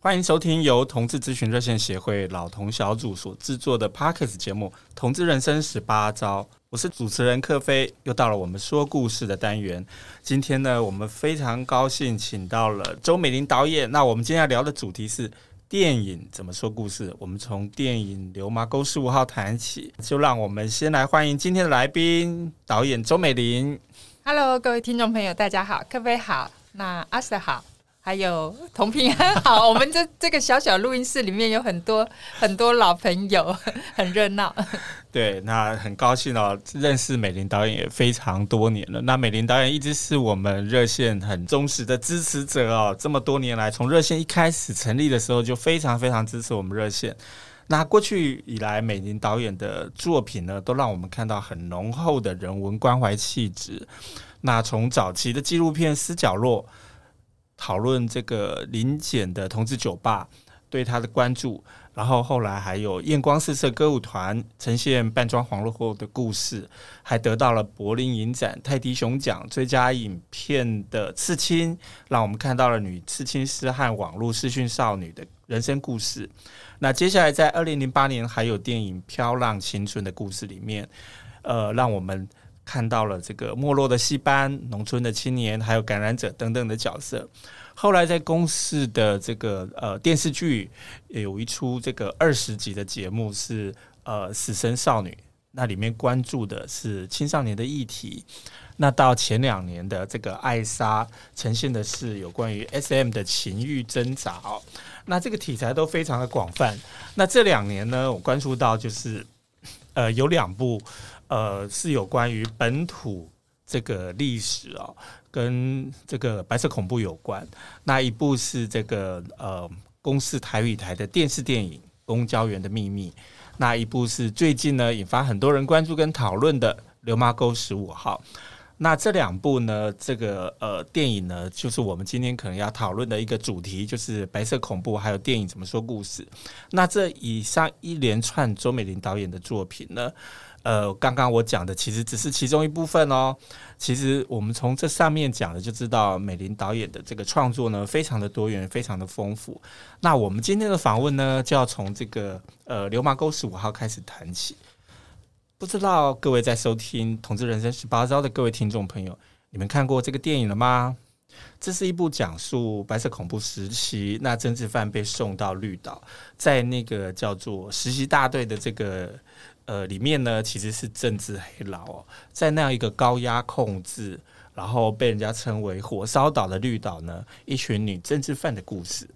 欢迎收听由同志咨询热线协会老同小组所制作的 Podcast 节目《同志人生十八招》，我是主持人克菲，又到了我们说故事的单元。今天呢，我们非常高兴请到了周美玲导演。那我们今天要聊的主题是电影怎么说故事。我们从电影《流麻沟十五号》谈起，就让我们先来欢迎今天的来宾，导演周美玲。Hello，各位听众朋友，大家好，克菲好，那阿 Sir 好。还有同平安好，我们这这个小小录音室里面有很多 很多老朋友，很热闹。对，那很高兴哦，认识美玲导演也非常多年了。那美玲导演一直是我们热线很忠实的支持者哦，这么多年来，从热线一开始成立的时候就非常非常支持我们热线。那过去以来，美玲导演的作品呢，都让我们看到很浓厚的人文关怀气质。那从早期的纪录片《私角落》。讨论这个临检的同志酒吧对他的关注，然后后来还有艳光四射歌舞团呈现扮装皇后的故事，还得到了柏林影展泰迪熊奖最佳影片的刺青，让我们看到了女刺青师和网络视讯少女的人生故事。那接下来在二零零八年还有电影《飘浪青春》的故事里面，呃，让我们。看到了这个没落的戏班、农村的青年，还有感染者等等的角色。后来在公视的这个呃电视剧有一出这个二十集的节目是呃死神少女，那里面关注的是青少年的议题。那到前两年的这个爱莎呈现的是有关于 SM 的情欲挣扎。那这个题材都非常的广泛。那这两年呢，我关注到就是呃有两部。呃，是有关于本土这个历史哦，跟这个白色恐怖有关。那一部是这个呃，公视台语台的电视电影《公交员的秘密》，那一部是最近呢引发很多人关注跟讨论的《流麻沟十五号》。那这两部呢，这个呃电影呢，就是我们今天可能要讨论的一个主题，就是白色恐怖，还有电影怎么说故事。那这以上一连串周美玲导演的作品呢，呃，刚刚我讲的其实只是其中一部分哦。其实我们从这上面讲的就知道，美玲导演的这个创作呢，非常的多元，非常的丰富。那我们今天的访问呢，就要从这个呃《流氓沟十五号》开始谈起。不知道各位在收听《同志人生十八招》的各位听众朋友，你们看过这个电影了吗？这是一部讲述白色恐怖时期，那政治犯被送到绿岛，在那个叫做实习大队的这个。呃，里面呢其实是政治黑牢哦，在那样一个高压控制，然后被人家称为“火烧岛”的绿岛呢，一群女政治犯的故事。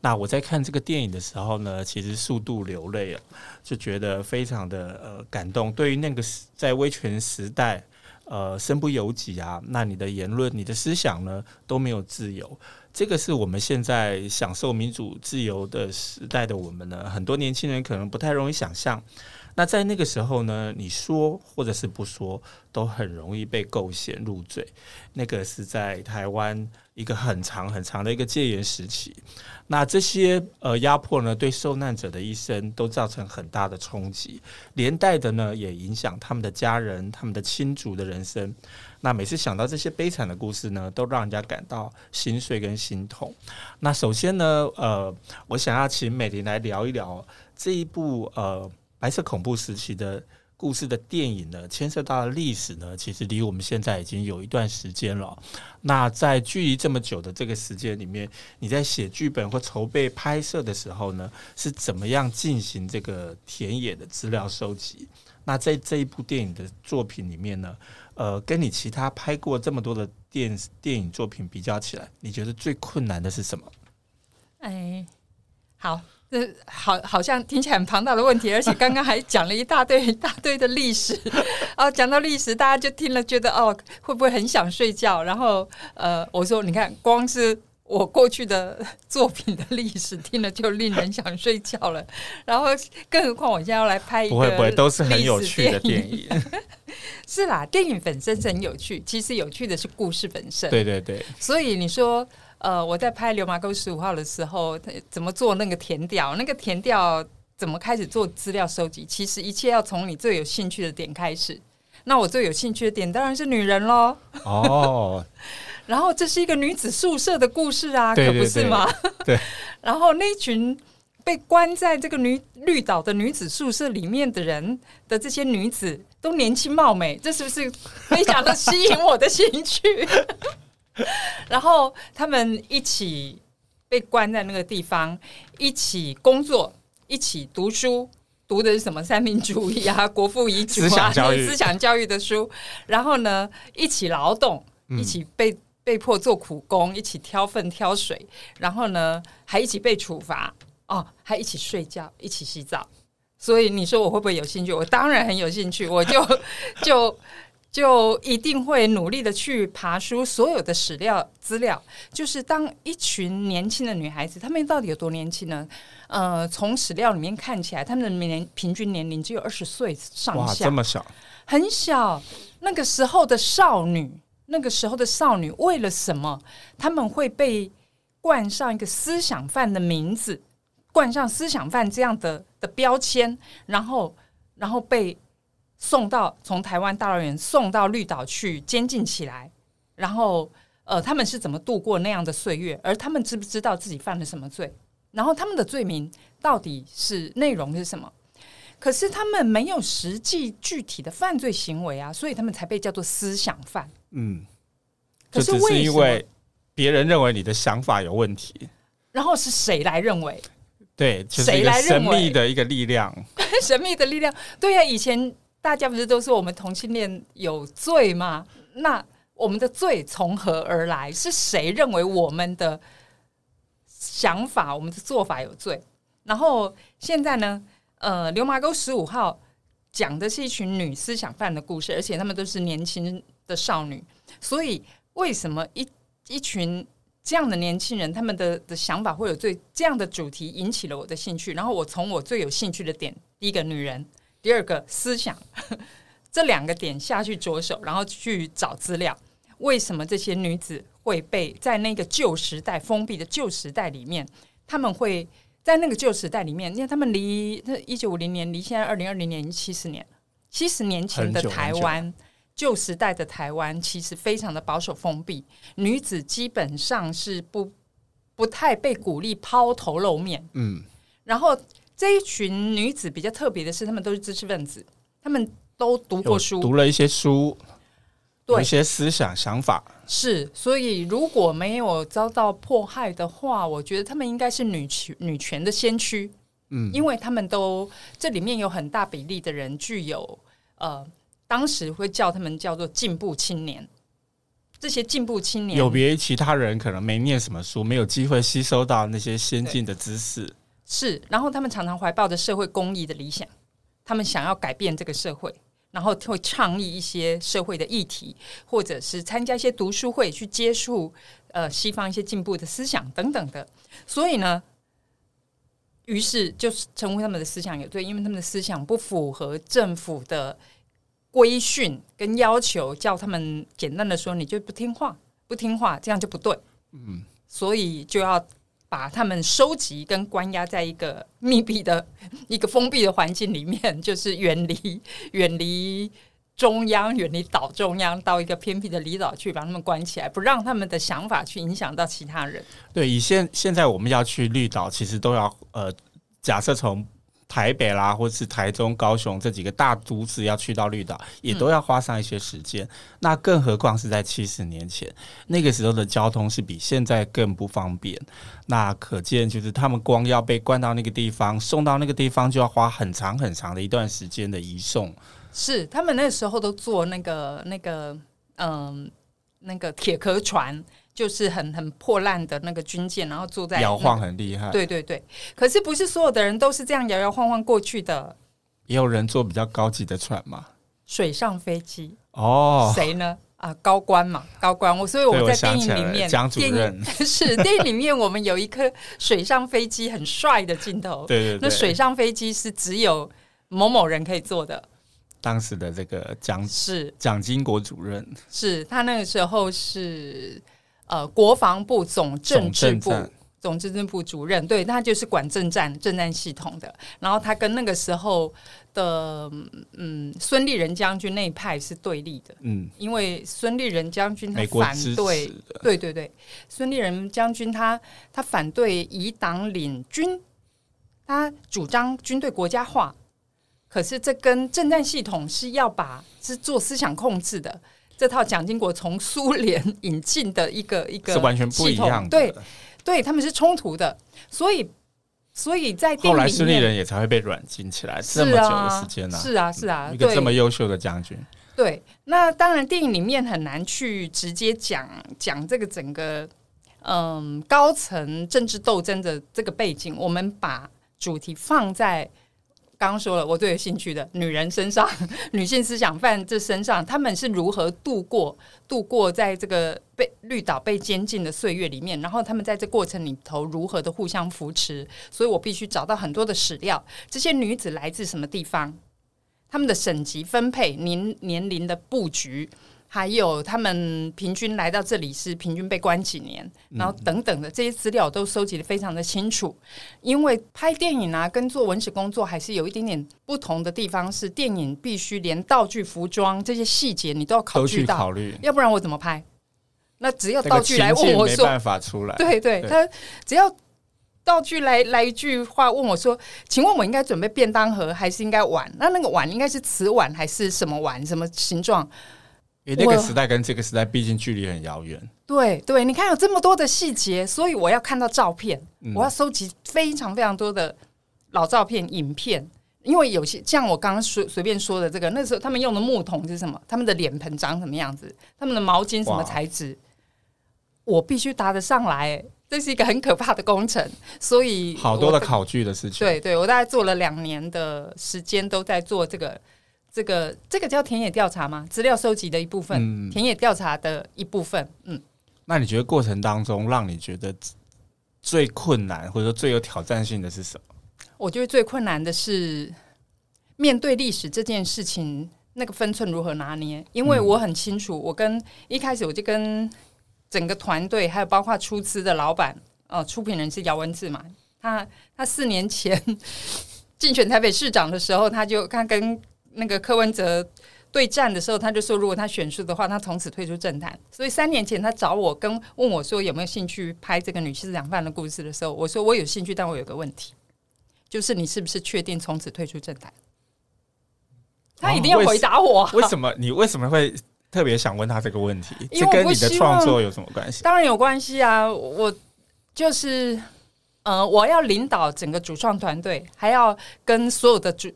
那我在看这个电影的时候呢，其实数度流泪啊，就觉得非常的呃感动。对于那个在威权时代，呃，身不由己啊，那你的言论、你的思想呢都没有自由。这个是我们现在享受民主自由的时代的我们呢，很多年轻人可能不太容易想象。那在那个时候呢，你说或者是不说，都很容易被构陷入罪。那个是在台湾一个很长很长的一个戒严时期。那这些呃压迫呢，对受难者的一生都造成很大的冲击，连带的呢也影响他们的家人、他们的亲族的人生。那每次想到这些悲惨的故事呢，都让人家感到心碎跟心痛。那首先呢，呃，我想要请美玲来聊一聊这一部呃。白色恐怖时期的故事的电影呢，牵涉到的历史呢，其实离我们现在已经有一段时间了。那在距离这么久的这个时间里面，你在写剧本或筹备拍摄的时候呢，是怎么样进行这个田野的资料收集？那在这一部电影的作品里面呢，呃，跟你其他拍过这么多的电电影作品比较起来，你觉得最困难的是什么？哎，好。这好，好像听起来很庞大的问题，而且刚刚还讲了一大堆一大堆的历史。哦，讲到历史，大家就听了觉得哦，会不会很想睡觉？然后呃，我说你看，光是我过去的作品的历史，听了就令人想睡觉了。然后，更何况我现在要来拍一个，不会不会，都是很有趣的电影。是啦，电影本身是很有趣，其实有趣的是故事本身。对对对。所以你说，呃，我在拍《流麻沟十五号》的时候，怎么做那个填调？那个填调怎么开始做资料收集？其实一切要从你最有兴趣的点开始。那我最有兴趣的点当然是女人喽。哦，然后这是一个女子宿舍的故事啊，对对对，可不是吗？对。然后那群被关在这个女绿岛的女子宿舍里面的人的这些女子都年轻貌美，这是不是非常的吸引我的兴趣？然后他们一起被关在那个地方，一起工作，一起读书。读的是什么三民主义啊、国父遗嘱啊、思想教育的书，然后呢，一起劳动，一起被被迫做苦工，一起挑粪挑水，然后呢，还一起被处罚哦，还一起睡觉，一起洗澡。所以你说我会不会有兴趣？我当然很有兴趣，我就就就一定会努力的去爬书，所有的史料资料，就是当一群年轻的女孩子，她们到底有多年轻呢？呃，从史料里面看起来，她们的年平均年龄只有二十岁上下，这么小，很小。那个时候的少女，那个时候的少女，为了什么他们会被冠上一个思想犯的名字，冠上思想犯这样的的标签，然后，然后被送到从台湾大老远送到绿岛去监禁起来，然后，呃，他们是怎么度过那样的岁月？而他们知不知道自己犯了什么罪？然后他们的罪名到底是内容是什么？可是他们没有实际具体的犯罪行为啊，所以他们才被叫做思想犯。嗯，可是，是因为别人认为你的想法有问题，然后是谁来认为？对，就是一个神秘的一个力量，神秘的力量。对呀，以前大家不是都说我们同性恋有罪吗？那我们的罪从何而来？是谁认为我们的？想法，我们的做法有罪。然后现在呢，呃，流麻沟十五号讲的是一群女思想犯的故事，而且她们都是年轻的少女。所以，为什么一一群这样的年轻人，他们的的想法会有罪？这样的主题引起了我的兴趣。然后我从我最有兴趣的点，第一个女人，第二个思想，这两个点下去着手，然后去找资料。为什么这些女子会被在那个旧时代封闭的旧时代里面？他们会在那个旧时代里面，因为他们离那一九五零年离现在二零二零年七十年，七十年前的台湾，旧时代的台湾其实非常的保守封闭，女子基本上是不不太被鼓励抛头露面。嗯，然后这一群女子比较特别的是，她们都是知识分子，她们都读过书，读了一些书。有一些思想想法是，所以如果没有遭到迫害的话，我觉得她们应该是女权女权的先驱。嗯，因为他们都这里面有很大比例的人具有呃，当时会叫他们叫做进步青年。这些进步青年有别于其他人，可能没念什么书，没有机会吸收到那些先进的知识。是，然后他们常常怀抱着社会公益的理想，他们想要改变这个社会。然后会倡议一些社会的议题，或者是参加一些读书会，去接触呃西方一些进步的思想等等的。所以呢，于是就是成为他们的思想有罪，因为他们的思想不符合政府的规训跟要求，叫他们简单的说，你就不听话，不听话，这样就不对。嗯，所以就要。把他们收集跟关押在一个密闭的 一个封闭的环境里面，就是远离 远离中央，远离岛中央，到一个偏僻的离岛去，把他们关起来，不让他们的想法去影响到其他人。对，以现现在我们要去绿岛，其实都要呃，假设从。台北啦，或是台中、高雄这几个大都市要去到绿岛，也都要花上一些时间。那更何况是在七十年前，那个时候的交通是比现在更不方便。那可见，就是他们光要被关到那个地方，送到那个地方，就要花很长很长的一段时间的移送。是，他们那时候都坐那个那个嗯，那个铁壳船。就是很很破烂的那个军舰，然后坐在摇晃很厉害。对对对，可是不是所有的人都是这样摇摇晃晃过去的。也有人坐比较高级的船嘛？水上飞机哦，谁呢？啊高官嘛，高官。我所以我在电影里面，蒋主任是电影里面我们有一颗水上飞机很帅的镜头。对对对，那水上飞机是只有某某人可以坐的。当时的这个蒋是蒋经国主任，是他那个时候是呃国防部总政治部总政治部主任，对，他就是管政战政战系统的。然后他跟那个时候的嗯孙立人将军那一派是对立的，嗯，因为孙立人将军他反对，对对对，孙立人将军他他反对以党领军，他主张军队国家化。可是这跟政战系统是要把是做思想控制的这套蒋经国从苏联引进的一个一个是完全不一样的，对，对他们是冲突的，所以所以在电影后来孙立人也才会被软禁起来这么久的时间呢、啊，是啊是啊，一个这么优秀的将军，对，那当然电影里面很难去直接讲讲这个整个嗯高层政治斗争的这个背景，我们把主题放在。刚刚说了，我最有兴趣的女人身上，女性思想犯这身上，他们是如何度过度过在这个被绿岛被监禁的岁月里面，然后他们在这过程里头如何的互相扶持，所以我必须找到很多的史料，这些女子来自什么地方，他们的省级分配、年年龄的布局。还有他们平均来到这里是平均被关几年，然后等等的这些资料都收集的非常的清楚。因为拍电影啊，跟做文史工作还是有一点点不同的地方，是电影必须连道具、服装这些细节你都要考虑到，考虑，要不然我怎么拍？那只要道具来问我说，没办法出来。对对，他只要道具来来一句话问我说：“请问我应该准备便当盒还是应该碗？那那个碗应该是瓷碗还是什么碗？什么形状？”因为那个时代跟这个时代毕竟距离很遥远。对对，你看有这么多的细节，所以我要看到照片，嗯、我要收集非常非常多的老照片、影片。因为有些像我刚刚随随便说的这个，那时候他们用的木桶是什么？他们的脸盆长什么样子？他们的毛巾什么材质？我必须答得上来，这是一个很可怕的工程。所以好多的考据的事情。对对，我大概做了两年的时间，都在做这个。这个这个叫田野调查吗？资料收集的一部分，嗯、田野调查的一部分。嗯，那你觉得过程当中让你觉得最困难或者说最有挑战性的是什么？我觉得最困难的是面对历史这件事情，那个分寸如何拿捏？因为我很清楚，我跟一开始我就跟整个团队，还有包括出资的老板，呃，出品人是姚文智嘛，他他四年前 竞选台北市长的时候，他就他跟那个柯文哲对战的时候，他就说，如果他选输的话，他从此退出政坛。所以三年前他找我跟问我说有没有兴趣拍这个女思想犯的故事的时候，我说我有兴趣，但我有个问题，就是你是不是确定从此退出政坛？他一定要回答我。为什么？你为什么会特别想问他这个问题？这跟你的创作有什么关系？当然有关系啊！我就是呃，我要领导整个主创团队，还要跟所有的主。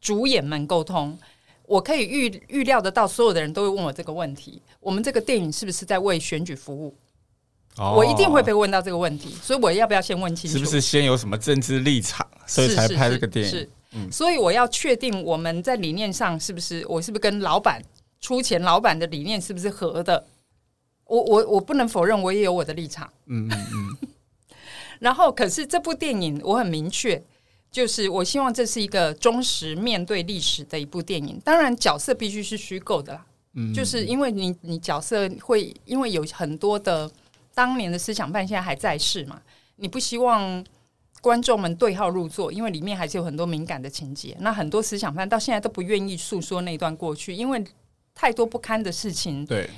主演们沟通，我可以预预料得到，所有的人都会问我这个问题：我们这个电影是不是在为选举服务？哦，我一定会被问到这个问题，所以我要不要先问清楚？是不是先有什么政治立场，所以才拍这个电影？是，是，是，嗯，所以我要确定我们在理念上是不是，我是不是跟老板出钱，老板的理念是不是合的？我我我不能否认，我也有我的立场。嗯嗯嗯。然后，可是这部电影我很明确。就是我希望这是一个忠实面对历史的一部电影，当然角色必须是虚构的啦。嗯，就是因为你你角色会因为有很多的当年的思想犯现在还在世嘛，你不希望观众们对号入座，因为里面还是有很多敏感的情节。那很多思想犯到现在都不愿意诉说那段过去，因为太多不堪的事情。对，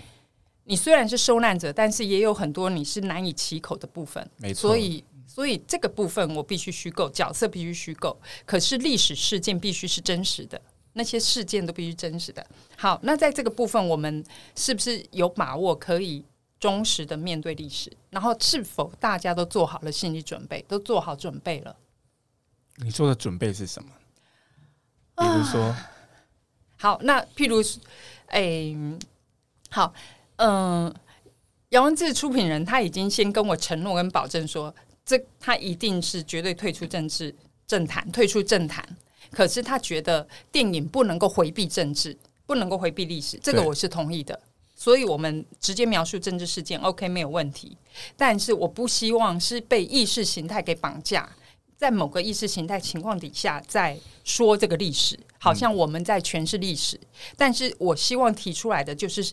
你虽然是受难者，但是也有很多你是难以启口的部分。没错，所以。所以这个部分我必须虚构，角色必须虚构，可是历史事件必须是真实的，那些事件都必须真实的。好，那在这个部分，我们是不是有把握可以忠实的面对历史？然后是否大家都做好了心理准备，都做好准备了？你做的准备是什么？比如说，啊、好，那譬如，哎、欸，好，嗯、呃，姚文志出品人他已经先跟我承诺跟保证说。这他一定是绝对退出政治政坛，退出政坛。可是他觉得电影不能够回避政治，不能够回避历史，这个我是同意的。所以我们直接描述政治事件，OK 没有问题。但是我不希望是被意识形态给绑架，在某个意识形态情况底下在说这个历史，好像我们在诠释历史。嗯、但是我希望提出来的就是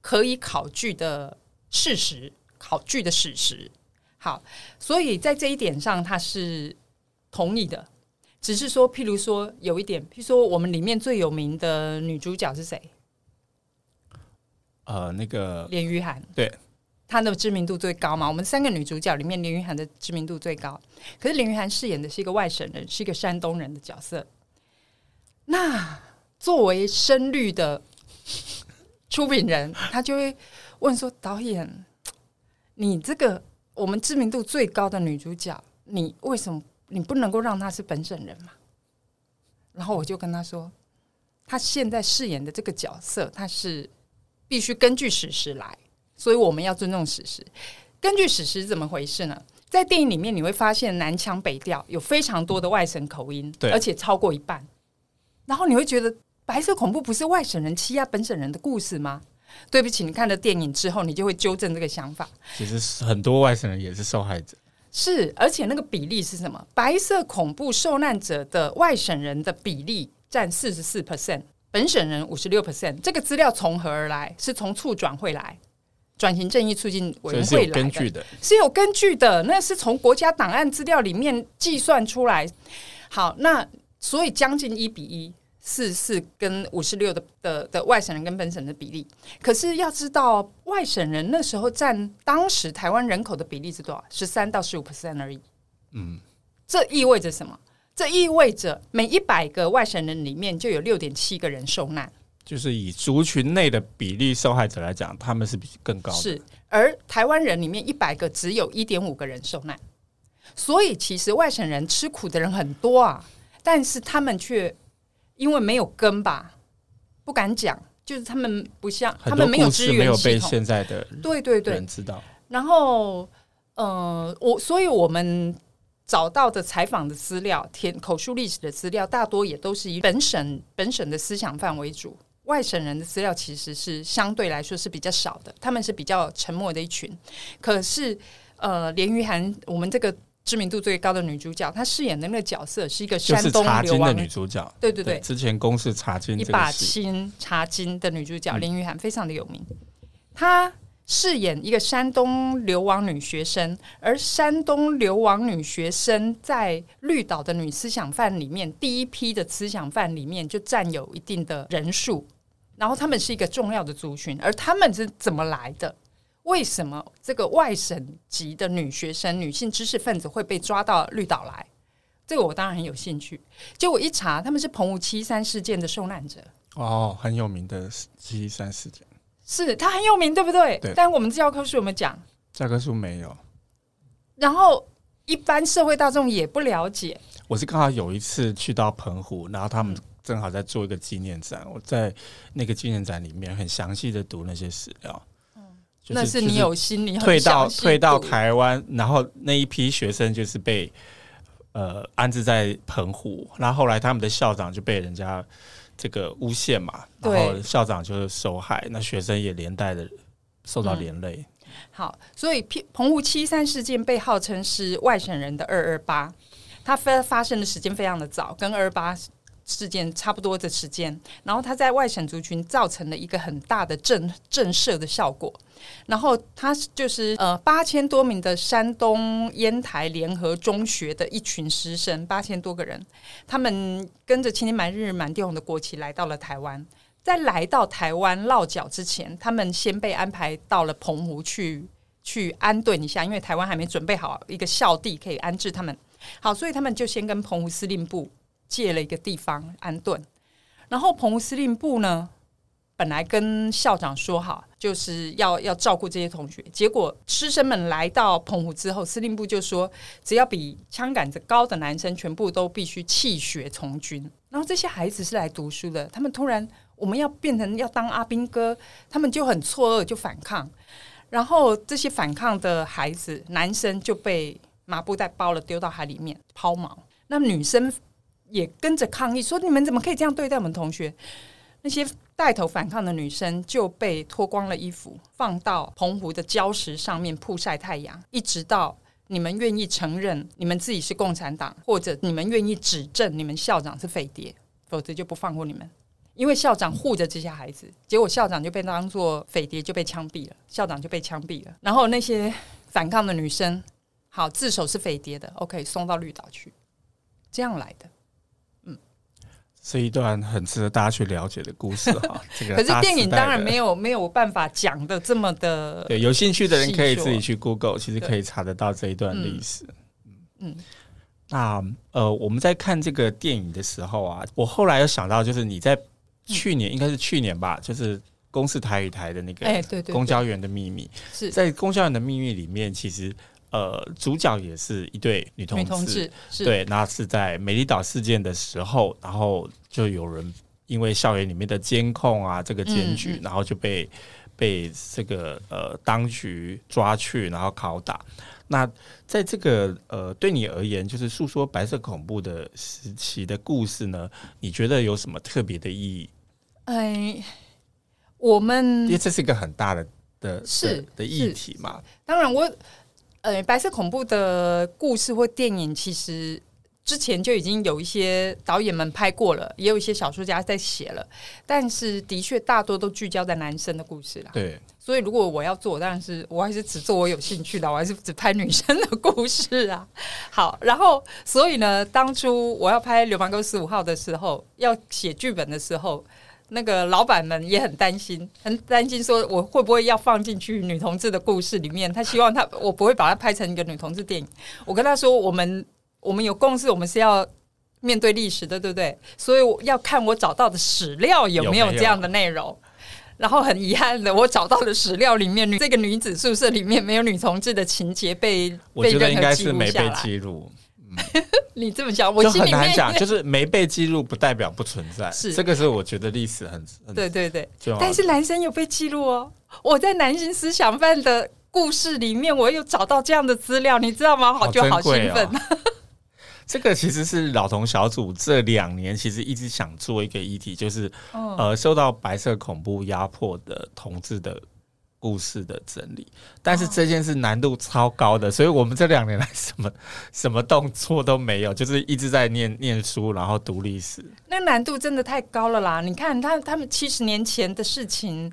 可以考据的事实，考据的史实。好，所以在这一点上，他是同意的。只是说，譬如说，有一点，譬如说，我们里面最有名的女主角是谁？呃，那个连俞涵，对，她的知名度最高嘛。我们三个女主角里面，连俞涵的知名度最高。可是连俞涵饰演的是一个外省人，是一个山东人的角色。那作为深绿的出品人，他就会问说：“导演，你这个我们知名度最高的女主角，你为什么？”你不能够让她是本省人嘛？然后我就跟她说，她现在饰演的这个角色，她是必须根据史实来，所以我们要尊重史实。根据史实怎么回事呢？在电影里面你会发现南腔北调，有非常多的外省口音，对，而且超过一半。然后你会觉得白色恐怖不是外省人欺压本省人的故事吗？对不起，你看了电影之后，你就会纠正这个想法。其实很多外省人也是受害者。是，而且那个比例是什么？白色恐怖受难者的外省人的比例占四十四 percent，本省人五十六 percent。这个资料从何而来？是从促转会来，转型正义促进委员会来的，是有根据的，是有根据的。那是从国家档案资料里面计算出来。好，那所以将近一比一。四四跟五十六的的的外省人跟本省的比例，可是要知道外省人那时候占当时台湾人口的比例是多少？十三到十五 percent 而已。嗯，这意味着什么？这意味着每一百个外省人里面就有六点七个人受难。就是以族群内的比例受害者来讲，他们是比更高的。是，而台湾人里面一百个只有一点五个人受难，所以其实外省人吃苦的人很多啊，但是他们却。因为没有根吧，不敢讲，就是他们不像他们没有资源没有被现在的对对对人知道。然后，呃，我所以我们找到的采访的资料、填口述历史的资料，大多也都是以本省本省的思想范为主，外省人的资料其实是相对来说是比较少的，他们是比较沉默的一群。可是，呃，连于涵，我们这个。知名度最高的女主角，她饰演的那个角色是一个山东流亡的女主角。对对对，对，之前公视茶金一把青茶金的女主角林雨涵非常的有名。她饰演一个山东流亡女学生，而山东流亡女学生在绿岛的女思想犯里面，第一批的思想犯里面就占有一定的人数，然后他们是一个重要的族群，而他们是怎么来的？为什么这个外省籍的女学生、女性知识分子会被抓到绿岛来？这个我当然很有兴趣。结果一查，他们是澎湖七三事件的受难者。哦，很有名的七三事件，是他很有名，对不对？对。但我们教科书有没有讲？教科书没有。然后一般社会大众也不了解。我是刚好有一次去到澎湖，然后他们正好在做一个纪念展，我在那个纪念展里面很详细的读那些史料。那是你有心理退到退到台湾，然后那一批学生就是被呃安置在澎湖，然后后来他们的校长就被人家这个诬陷嘛，然后校长就是受害，那学生也连带的受到连累。好，所以澎湖七三事件被号称是外省人的二二八，它发发生的时间非常的早，跟二二八。事件差不多的时间，然后他在外省族群造成了一个很大的震震慑的效果，然后他就是呃八千多名的山东烟台联合中学的一群师生，八千多个人，他们跟着青天白日满地红的国旗来到了台湾，在来到台湾落脚之前，他们先被安排到了澎湖去去安顿一下，因为台湾还没准备好一个校地可以安置他们，好，所以他们就先跟澎湖司令部。借了一个地方安顿，然后澎湖司令部呢，本来跟校长说好，就是要要照顾这些同学。结果师生们来到澎湖之后，司令部就说，只要比枪杆子高的男生，全部都必须弃学从军。然后这些孩子是来读书的，他们突然我们要变成要当阿兵哥，他们就很错愕，就反抗。然后这些反抗的孩子，男生就被麻布袋包了，丢到海里面抛锚。那女生。也跟着抗议说：“你们怎么可以这样对待我们同学？”那些带头反抗的女生就被脱光了衣服，放到澎湖的礁石上面曝晒太阳，一直到你们愿意承认你们自己是共产党，或者你们愿意指证你们校长是匪谍，否则就不放过你们。因为校长护着这些孩子，结果校长就被当作匪谍，就被枪毙了。校长就被枪毙了。然后那些反抗的女生，好自首是匪谍的，OK，送到绿岛去，这样来的。嗯，是一段很值得大家去了解的故事哈。这个可是电影当然没有没有办法讲的这么的。对，有兴趣的人可以自己去 Google，其实可以查得到这一段历史。嗯。嗯那呃，我们在看这个电影的时候啊，我后来又想到，就是你在。去年应该是去年吧，就是公视台语台的那个《公交员的秘密》。是在《公交员的秘密》里面，其实呃，主角也是一对女同志。女同志对，那是在美丽岛事件的时候，然后就有人因为校园里面的监控啊，这个检举，嗯嗯、然后就被被这个呃当局抓去，然后拷打。那在这个呃，对你而言，就是诉说白色恐怖的时期的故事呢，你觉得有什么特别的意义？哎，我们因为这是一个很大的的是的，的议题嘛。当然我，我呃，白色恐怖的故事或电影，其实之前就已经有一些导演们拍过了，也有一些小说家在写了。但是，的确大多都聚焦在男生的故事啦。对，所以如果我要做，当然是我还是只做我有兴趣的，我还是只拍女生的故事啊。好，然后所以呢，当初我要拍《流氓沟十五号》的时候，要写剧本的时候。那个老板们也很担心，很担心说我会不会要放进去女同志的故事里面。他希望他我不会把它拍成一个女同志电影。我跟他说，我们我们有共识，我们是要面对历史的，对不对？所以我要看我找到的史料有没有这样的内容。然后很遗憾的，我找到的史料里面，女这个女子宿舍里面没有女同志的情节被，我觉得应该是没被记录。你这么讲，我就很难讲，就是没被记录不代表不存在，是这个是我觉得历史很，很对对对，但是男生有被记录哦，我在男性思想犯的故事里面，我有找到这样的资料，你知道吗？好，就好兴奋。哦、这个其实是老同小组这两年其实一直想做一个议题，就是、哦、呃，受到白色恐怖压迫的同志的。故事的整理，但是这件事难度超高的，所以我们这两年来什么 什么动作都没有，就是一直在念念书，然后读历史。那难度真的太高了啦！你看他他们七十年前的事情，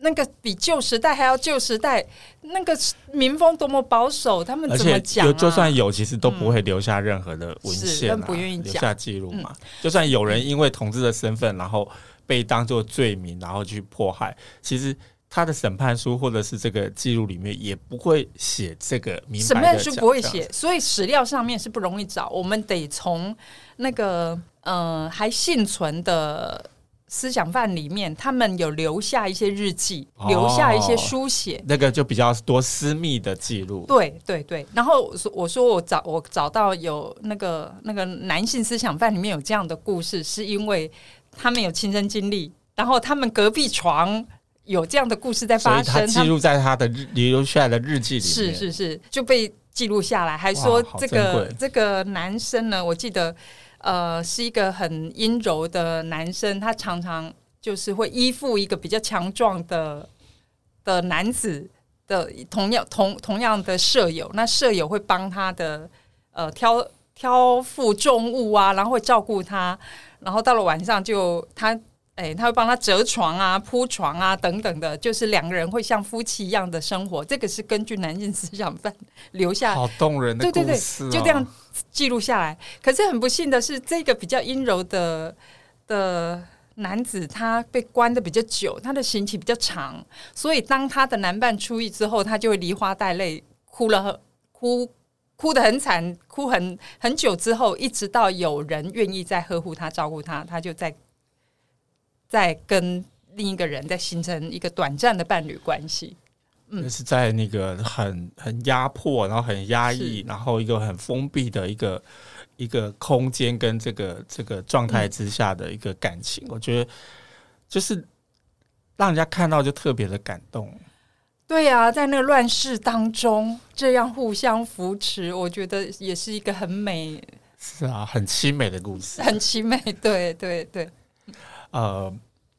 那个比旧时代还要旧时代，那个民风多么保守，他们怎么讲、啊？就算有，其实都不会留下任何的文献、啊，不愿意留下记录嘛。嗯、就算有人因为同志的身份，然后被当做罪名，然后去迫害，其实。他的审判书或者是这个记录里面也不会写这个明白的。审判书不会写，所以史料上面是不容易找。我们得从那个呃还幸存的思想犯里面，他们有留下一些日记，哦、留下一些书写，那个就比较多私密的记录。对对对。然后我说我说我找我找到有那个那个男性思想犯里面有这样的故事，是因为他们有亲身经历，然后他们隔壁床。有这样的故事在发生，他记录在他的日留下来的日记里面，是是是，就被记录下来，还说这个这个男生呢，我记得呃是一个很阴柔的男生，他常常就是会依附一个比较强壮的的男子的同样同同样的舍友，那舍友会帮他的呃挑挑负重物啊，然后会照顾他，然后到了晚上就他。哎，他会帮他折床啊、铺床啊等等的，就是两个人会像夫妻一样的生活。这个是根据男性思想犯留下，好动人的故事，哦，对对对，就这样记录下来。可是很不幸的是，这个比较阴柔的的男子，他被关的比较久，他的刑期比较长，所以当他的男伴出狱之后，他就会梨花带泪，哭了，哭哭得很惨，哭很很久之后，一直到有人愿意再呵护他、照顾他，他就在。在跟另一个人在形成一个短暂的伴侣关系，嗯，是在那个很很压迫，然后很压抑，然后一个很封闭的一个一个空间跟这个这个状态之下的一个感情，嗯，我觉得就是让人家看到就特别的感动。对呀，啊，在那个乱世当中这样互相扶持，我觉得也是一个很美，是啊，很凄美的故事，很凄美，对对对。呃，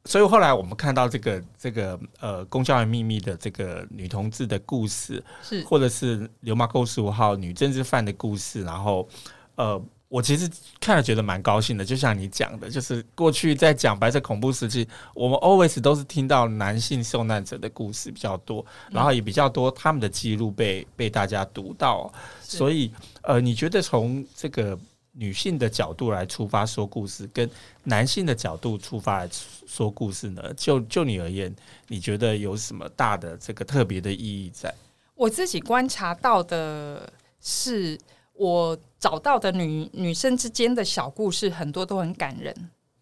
所以后来我们看到这个这个呃，公校园秘密的这个女同志的故事，是或者是流氓沟十五号女政治犯的故事，然后呃。我其实看了觉得蛮高兴的，就像你讲的，就是过去在讲白色恐怖时期，我们 always 都是听到男性受难者的故事比较多，然后也比较多他们的记录被被大家读到，所以呃，你觉得从这个女性的角度来出发说故事，跟男性的角度出发来说故事呢？就就你而言，你觉得有什么大的这个特别的意义在？我自己观察到的是。我找到的女女生之间的小故事很多都很感人，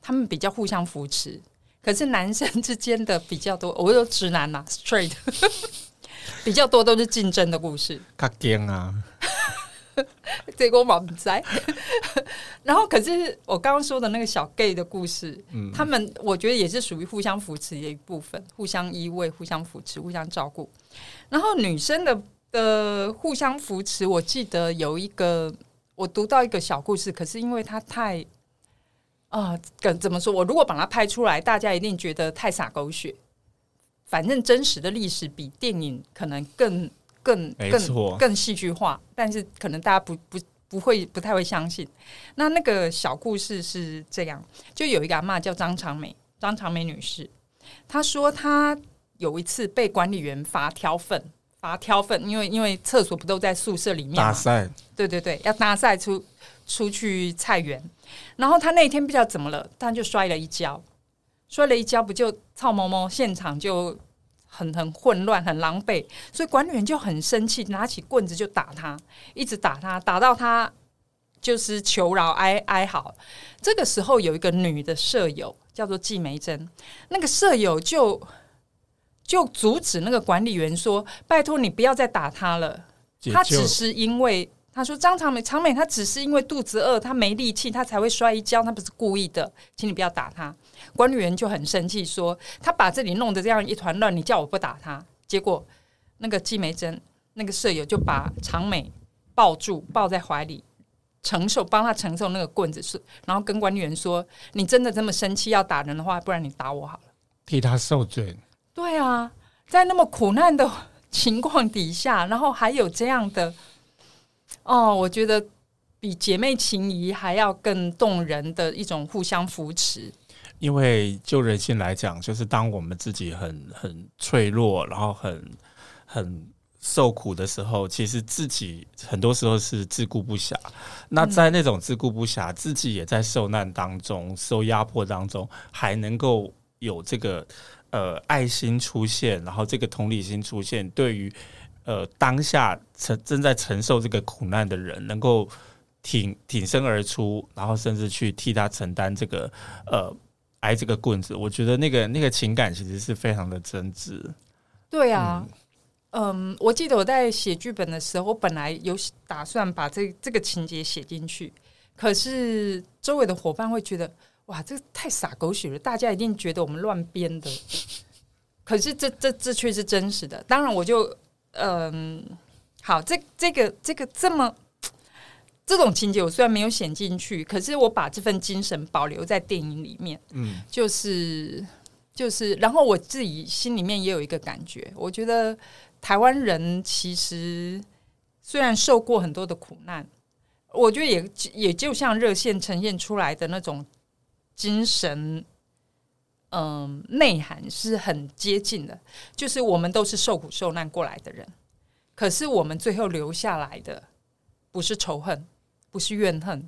他们比较互相扶持。可是男生之间的比较多，我有直男呐，straight，比较多都是竞争的故事。卡惊啊，这个我不在。然后，可是我刚刚说的那个小 gay 的故事，嗯，他们我觉得也是属于互相扶持的一部分，互相依偎、互相扶持、互相照顾。然后女生的。的互相扶持，我记得有一个，我读到一个小故事，可是因为它太啊，怎、呃、怎么说？我如果把它拍出来，大家一定觉得太洒狗血。反正真实的历史比电影可能更更更更戏剧化，但是可能大家不不不会不太会相信。那那个小故事是这样：就有一个阿嬷叫张长美，张长美女士，她说她有一次被管理员罚挑粪。罚挑粪，因为因为厕所不都在宿舍里面对对对，要打赛出出去菜园。然后她那一天不知道怎么了，她就摔了一跤，摔了一跤，不就操某某，现场就很很混乱，很狼狈。所以管理员就很生气，拿起棍子就打他，一直打他，打到他就是求饶哀哀嚎。这个时候有一个女的舍友叫做季梅珍，那个舍友就。就阻止那个管理员说：“拜托你不要再打他了。他只是因为他说张长美长美，他只是因为肚子饿，他没力气，他才会摔一跤，他不是故意的，请你不要打他。”管理员就很生气说：“他把这里弄得这样一团乱，你叫我不打他。”结果那个季梅珍那个舍友就把长美抱住，抱在怀里，承受帮他承受那个棍子，是然后跟管理员说：“你真的这么生气要打人的话，不然你打我好了，替他受罪。”对啊，在那么苦难的情况底下，然后还有这样的哦，我觉得比姐妹情谊还要更动人的一种互相扶持。因为就人性来讲，就是当我们自己很很脆弱，然后很很受苦的时候，其实自己很多时候是自顾不暇。那在那种自顾不暇，自己也在受难当中、受压迫当中，还能够有这个。呃，爱心出现，然后这个同理心出现，对于呃当下承正在承受这个苦难的人，能够挺挺身而出，然后甚至去替他承担这个呃挨这个棍子，我觉得那个那个情感其实是非常的真挚。对啊，嗯，嗯，我记得我在写剧本的时候，我本来有打算把这这个情节写进去，可是周围的伙伴会觉得。哇，这太傻狗血了！大家一定觉得我们乱编的，可是这这这却是真实的。当然，我就嗯，好，这这个这个这么这种情节，我虽然没有写进去，可是我把这份精神保留在电影里面。嗯，就是就是，然后我自己心里面也有一个感觉，我觉得台湾人其实虽然受过很多的苦难，我觉得也也就像热线呈现出来的那种。精神，嗯，内涵是很接近的，就是我们都是受苦受难过来的人，可是我们最后留下来的不是仇恨，不是怨恨，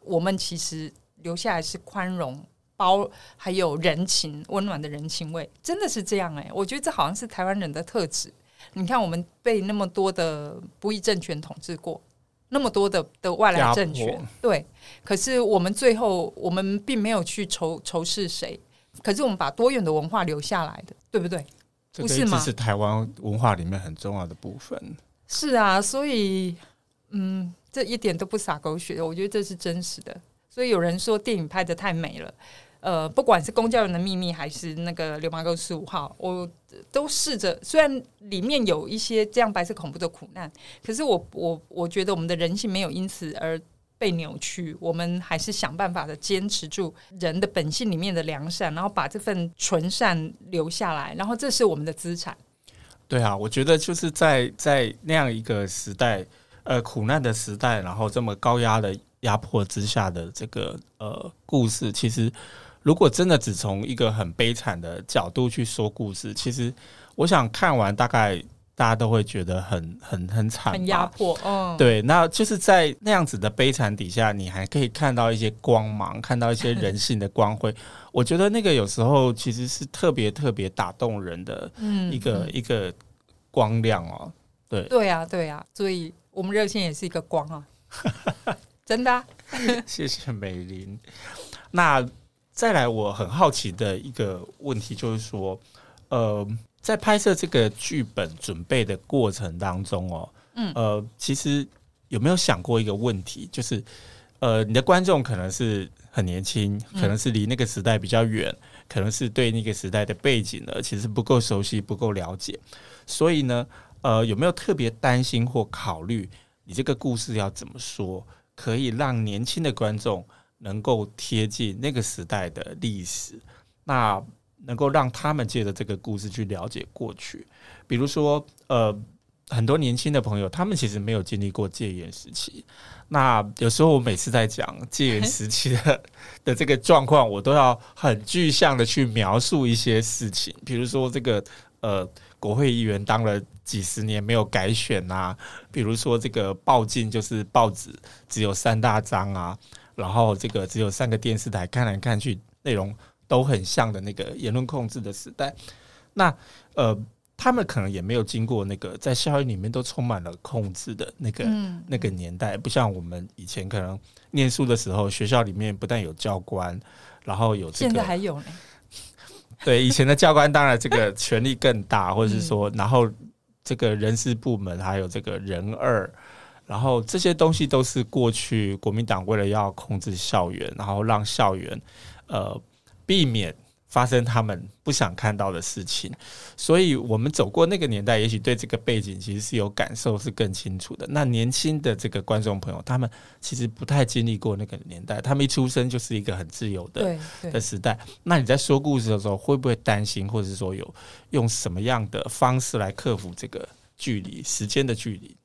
我们其实留下来是宽容、包，还有人情温暖的人情味，真的是这样哎，我觉得这好像是台湾人的特质。你看，我们被那么多的不义政权统治过。那么多的的外来政权，对，可是我们最后我们并没有去仇仇视谁，可是我们把多元的文化留下来的，对不对？不是吗？这是台湾文化里面很重要的部分。是啊，所以嗯，这一点都不洒狗血，我觉得这是真实的。所以有人说电影拍得太美了。呃，不管是公交人的秘密还是那个流氓沟十五号，我都试着。虽然里面有一些这样白色恐怖的苦难，可是我我我觉得我们的人性没有因此而被扭曲，我们还是想办法的坚持住人的本性里面的良善，然后把这份纯善留下来，然后这是我们的资产。对啊，我觉得就是在在那样一个时代，呃，苦难的时代，然后这么高压的压迫之下的这个呃故事，其实如果真的只从一个很悲惨的角度去说故事，其实我想看完大概。大家都会觉得很很很惨，很压迫。嗯，对，那就是在那样子的悲惨底下，你还可以看到一些光芒，看到一些人性的光辉。我觉得那个有时候其实是特别特别打动人的一个、嗯、一个光亮哦。对，对啊，对啊，所以我们热线也是一个光啊，真的、啊。谢谢美玲。那再来，我很好奇的一个问题就是说，呃。在拍摄这个剧本准备的过程当中哦，嗯，呃，其实有没有想过一个问题，就是，呃，你的观众可能是很年轻，可能是离那个时代比较远，可能是对那个时代的背景呢，其实不够熟悉，不够了解，所以呢，呃，有没有特别担心或考虑，你这个故事要怎么说，可以让年轻的观众能够贴近那个时代的历史？那能够让他们借着这个故事去了解过去，比如说，呃，很多年轻的朋友，他们其实没有经历过戒严时期。那有时候我每次在讲戒严时期的 的这个状况，我都要很具象的去描述一些事情，比如说这个呃，国会议员当了几十年没有改选啊，比如说这个报禁就是报纸只有三大张啊，然后这个只有三个电视台，看来看去内容。都很像的那个言论控制的时代，那呃，他们可能也没有经过那个在校园里面都充满了控制的那个、嗯、那个年代，不像我们以前可能念书的时候，学校里面不但有教官，然后有这个现在还有呢。对，以前的教官当然这个权力更大，或者是说，然后这个人事部门还有这个人二，然后这些东西都是过去国民党为了要控制校园，然后让校园呃。避免发生他们不想看到的事情，所以我们走过那个年代，也许对这个背景其实是有感受，是更清楚的。那年轻的这个观众朋友，他们其实不太经历过那个年代，他们一出生就是一个很自由的的时代。那你在说故事的时候，会不会担心，或者是说有用什么样的方式来克服这个距离、时间的距离？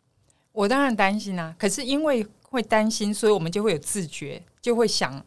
我当然担心啊，可是因为会担心，所以我们就会有自觉，就会想。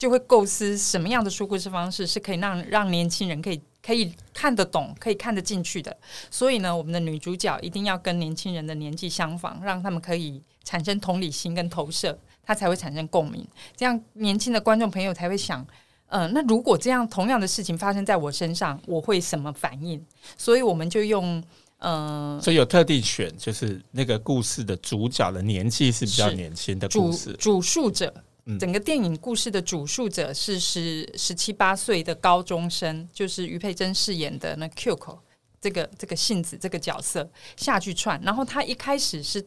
就会构思什么样的说故事方式是可以让让年轻人可以可以看得懂、可以看得进去的。所以呢，我们的女主角一定要跟年轻人的年纪相仿，让他们可以产生同理心跟投射，他才会产生共鸣。这样年轻的观众朋友才会想，嗯、呃，那如果这样同样的事情发生在我身上，我会什么反应？所以我们就用，嗯、呃，所以有特地选，就是那个故事的主角的年纪是比较年轻的故事，主主述者。整个电影故事的主述者是十十七八岁的高中生，就是余佩真饰演的那 Kyoko 这个这个杏子这个角色下去串。然后他一开始是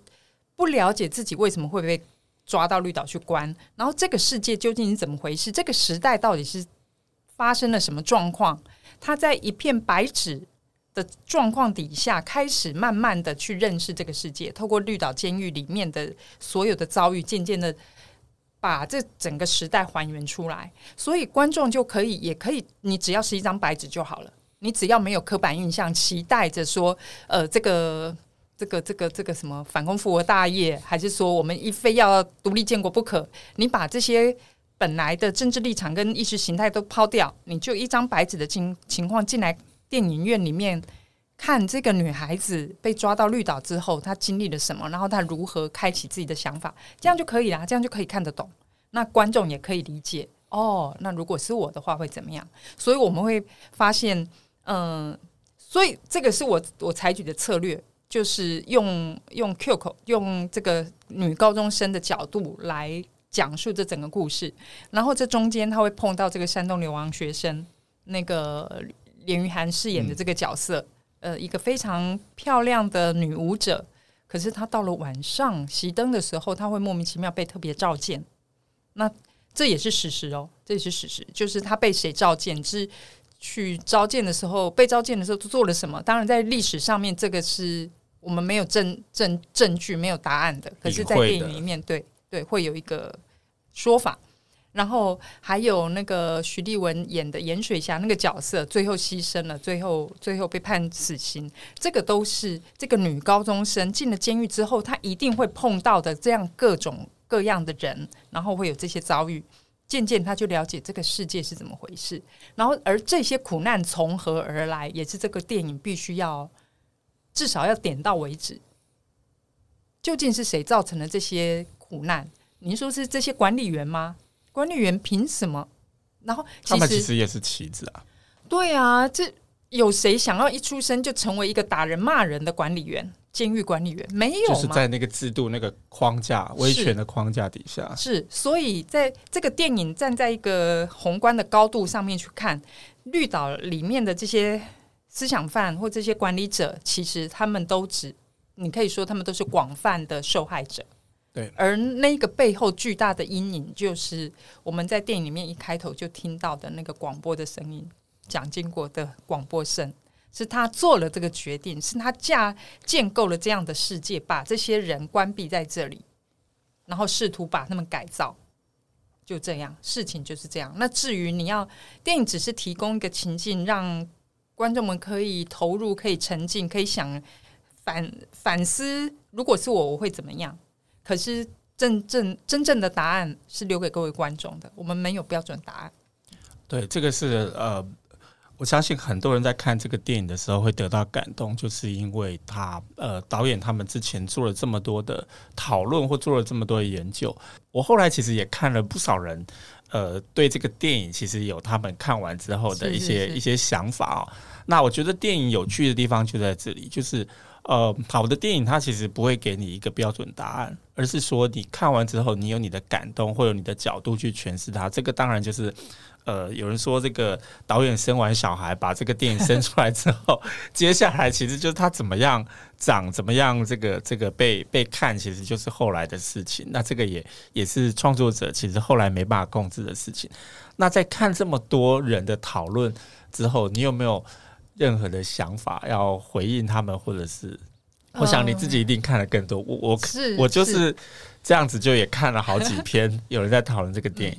不了解自己为什么会被抓到绿岛去关，然后这个世界究竟是怎么回事？这个时代到底是发生了什么状况？他在一片白纸的状况底下，开始慢慢的去认识这个世界，透过绿岛监狱里面的所有的遭遇，渐渐的。把这整个时代还原出来，所以观众就可以，也可以，你只要是一张白纸就好了。你只要没有刻板印象，期待着说，呃，这个、这个、这个、这个什么反攻复国大业，还是说我们一非要独立建国不可？你把这些本来的政治立场跟意识形态都抛掉，你就一张白纸的情情况进来电影院里面。看这个女孩子被抓到绿岛之后，她经历了什么，然后她如何开启自己的想法，这样就可以了，这样就可以看得懂。那观众也可以理解哦。那如果是我的话会怎么样？所以我们会发现，嗯，所以这个是我我采取的策略，就是用用 Kyoko 用这个女高中生的角度来讲述这整个故事，然后这中间她会碰到这个山东流亡学生那个连俞涵饰演的这个角色。嗯呃，一个非常漂亮的女舞者，可是她到了晚上熄灯的时候，她会莫名其妙被特别召见。那这也是事实哦，这也是事实，就是她被谁召见，是去召见的时候，被召见的时候都做了什么？当然，在历史上面，这个是我们没有证证证据、没有答案的。可是，在电影里面，对对，会有一个说法。然后还有那个徐丽文演的盐水侠那个角色，最后牺牲了，最后最后被判死刑。这个都是这个女高中生进了监狱之后，她一定会碰到的这样各种各样的人，然后会有这些遭遇。渐渐，她就了解这个世界是怎么回事。然后，而这些苦难从何而来，也是这个电影必须要至少要点到为止。究竟是谁造成了这些苦难？您说是这些管理员吗？管理员凭什么？然后他们其实也是棋子啊。对啊，这有谁想要一出生就成为一个打人骂人的管理员？监狱管理员没有，就是在那个制度、那个框架、威权的框架底下。是，所以在这个电影站在一个宏观的高度上面去看绿岛里面的这些思想犯或这些管理者，其实他们都只，你可以说他们都是广泛的受害者。对，而那个背后巨大的阴影，就是我们在电影里面一开头就听到的那个广播的声音，蒋经国的广播声，是他做了这个决定，是他架建构了这样的世界，把这些人关闭在这里，然后试图把他们改造，就这样，事情就是这样。那至于你要电影只是提供一个情境，让观众们可以投入，可以沉浸，可以想反反思，如果是我，我会怎么样？可是真正真正的答案是留给各位观众的，我们没有标准答案。对，这个是呃，我相信很多人在看这个电影的时候会得到感动，就是因为他呃导演他们之前做了这么多的讨论或做了这么多的研究。我后来其实也看了不少人呃对这个电影其实有他们看完之后的一些一些想法哦。那我觉得电影有趣的地方就在这里，就是。呃，好的电影它其实不会给你一个标准答案，而是说你看完之后，你有你的感动，会有你的角度去诠释它。这个当然就是，呃，有人说这个导演生完小孩，把这个电影生出来之后，接下来其实就是他怎么样长，怎么样这个这个被被看，其实就是后来的事情。那这个也也是创作者其实后来没办法控制的事情。那在看这么多人的讨论之后，你有没有？任何的想法要回应他们，或者是，我想你自己一定看了更多。我我我就是这样子，就也看了好几篇，有人在讨论这个电影。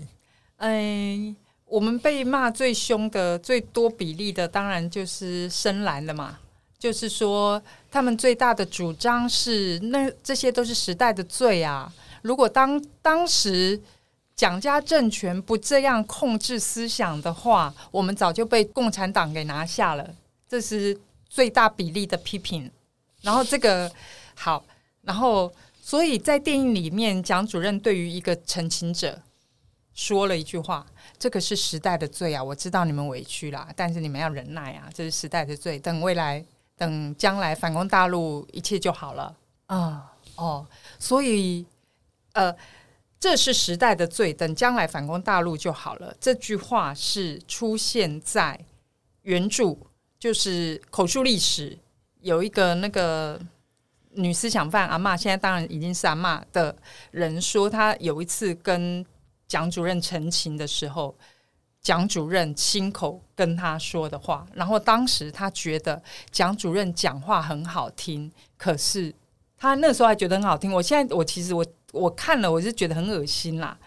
嗯，我们被骂最凶的、最多比例的，当然就是深蓝的嘛。就是说，他们最大的主张是，那这些都是时代的罪啊！如果当当时蒋家政权不这样控制思想的话，我们早就被共产党给拿下了。这是最大比例的批评，然后这个好，然后所以在电影里面，蒋主任对于一个澄清者说了一句话：“这个是时代的罪啊，我知道你们委屈啦，但是你们要忍耐啊，这是时代的罪。等未来，等将来反攻大陆，一切就好了啊！哦，所以呃，这是时代的罪，等将来反攻大陆就好了。这句话是出现在原著。”就是口述历史，有一个那个女思想犯阿嬷，现在当然已经是阿嬷的人说，她有一次跟蒋主任陈情的时候，蒋主任亲口跟她说的话。然后当时她觉得蒋主任讲话很好听，可是她那时候还觉得很好听。我现在我其实我我看了，我是觉得很恶心啦。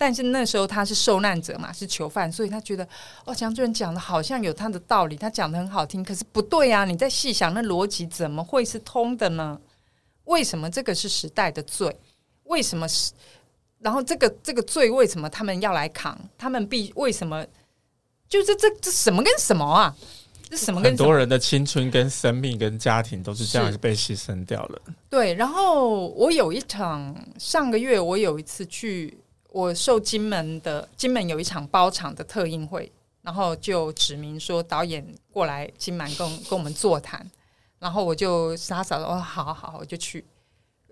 但是那时候他是受难者嘛，是囚犯，所以他觉得哦，蒋主任讲的好像有他的道理，他讲的很好听。可是不对啊，你再细想，那逻辑怎么会是通的呢？为什么这个是时代的罪？为什么是？然后这个这个罪为什么他们要来扛？他们必为什么？就是这这什么跟什么啊？这什么跟什么？很多人的青春跟生命跟家庭都是这样被牺牲掉了。对，然后我有一场上个月我有一次去。我受金门的金门有一场包场的特映会，然后就指明说导演过来金门跟跟我们座谈，然后我就傻傻的哦，好好好，我就去。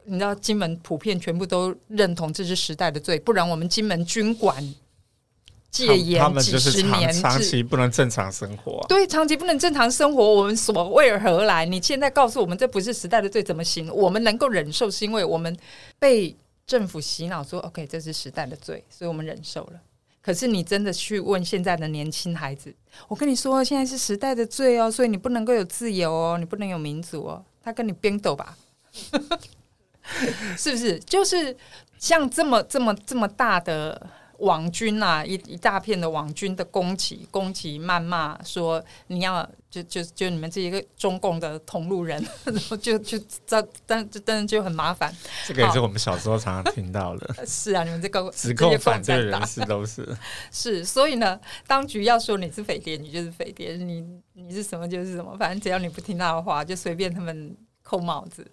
你知道金门普遍全部都认同这是时代的罪，不然我们金门军管戒严几十年，长期不能正常生活。对，长期不能正常生活，我们所为何来？你现在告诉我们这不是时代的罪，怎么行？我们能够忍受，是因为我们被。政府洗脑说：“OK，这是时代的罪，所以我们忍受了。可是你真的去问现在的年轻孩子，我跟你说，现在是时代的罪哦，所以你不能够有自由哦，你不能有民主哦。他跟你编斗吧，是不是？就是像这么这么这么大的。网军啊，一一大片的网军的攻击，攻击谩骂，说你要就就就你们这一个中共的同路人，然 后就就这但这但就很麻烦。这个也是我们小时候常常听到的。是啊，你们这个 指控反对人士都是是，所以呢，当局要说你是匪谍，你就是匪谍，你你是什么就是什么，反正只要你不听他的话，就随便他们扣帽子。